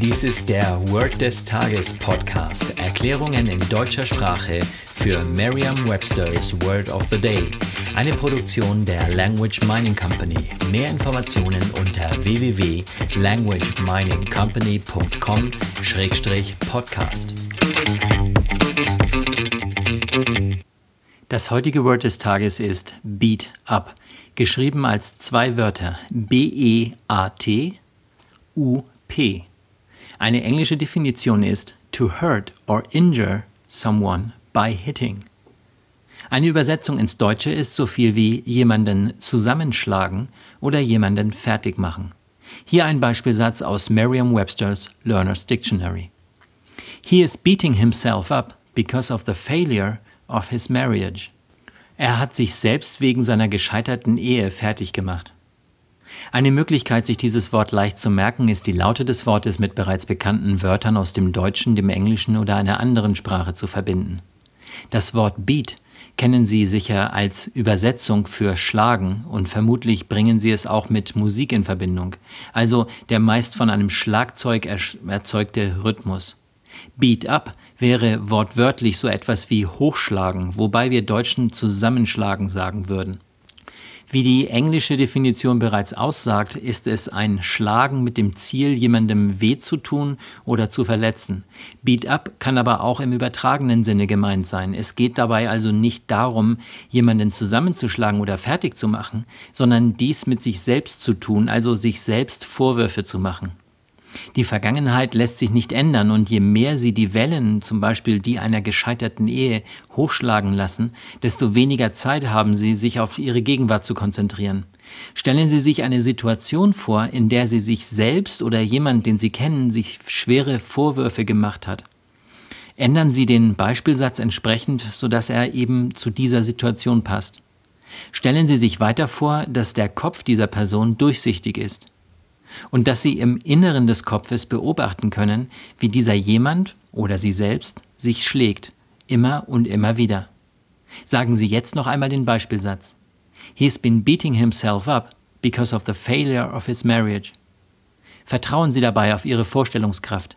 Dies ist der Word des Tages Podcast. Erklärungen in deutscher Sprache für Merriam-Webster's Word of the Day. Eine Produktion der Language Mining Company. Mehr Informationen unter www.languageminingcompany.com-podcast. Das heutige Word des Tages ist Beat Up, geschrieben als zwei Wörter B-E-A-T U-P. Eine englische Definition ist to hurt or injure someone by hitting. Eine Übersetzung ins Deutsche ist so viel wie jemanden zusammenschlagen oder jemanden fertig machen. Hier ein Beispielsatz aus Merriam-Webster's Learner's Dictionary. He is beating himself up because of the failure of his marriage. Er hat sich selbst wegen seiner gescheiterten Ehe fertig gemacht. Eine Möglichkeit, sich dieses Wort leicht zu merken, ist die Laute des Wortes mit bereits bekannten Wörtern aus dem Deutschen, dem Englischen oder einer anderen Sprache zu verbinden. Das Wort Beat kennen Sie sicher als Übersetzung für Schlagen und vermutlich bringen Sie es auch mit Musik in Verbindung, also der meist von einem Schlagzeug erzeugte Rhythmus. Beat up wäre wortwörtlich so etwas wie hochschlagen, wobei wir Deutschen zusammenschlagen sagen würden. Wie die englische Definition bereits aussagt, ist es ein Schlagen mit dem Ziel, jemandem weh zu tun oder zu verletzen. Beat up kann aber auch im übertragenen Sinne gemeint sein. Es geht dabei also nicht darum, jemanden zusammenzuschlagen oder fertig zu machen, sondern dies mit sich selbst zu tun, also sich selbst Vorwürfe zu machen. Die Vergangenheit lässt sich nicht ändern und je mehr sie die Wellen, zum Beispiel die einer gescheiterten Ehe, hochschlagen lassen, desto weniger Zeit haben sie, sich auf ihre Gegenwart zu konzentrieren. Stellen Sie sich eine Situation vor, in der Sie sich selbst oder jemand, den Sie kennen, sich schwere Vorwürfe gemacht hat. Ändern Sie den Beispielsatz entsprechend, sodass er eben zu dieser Situation passt. Stellen Sie sich weiter vor, dass der Kopf dieser Person durchsichtig ist und dass sie im Inneren des Kopfes beobachten können, wie dieser jemand oder sie selbst sich schlägt, immer und immer wieder. Sagen Sie jetzt noch einmal den Beispielsatz. He's been beating himself up because of the failure of his marriage. Vertrauen Sie dabei auf Ihre Vorstellungskraft.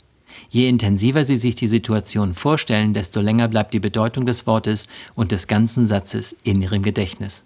Je intensiver Sie sich die Situation vorstellen, desto länger bleibt die Bedeutung des Wortes und des ganzen Satzes in Ihrem Gedächtnis.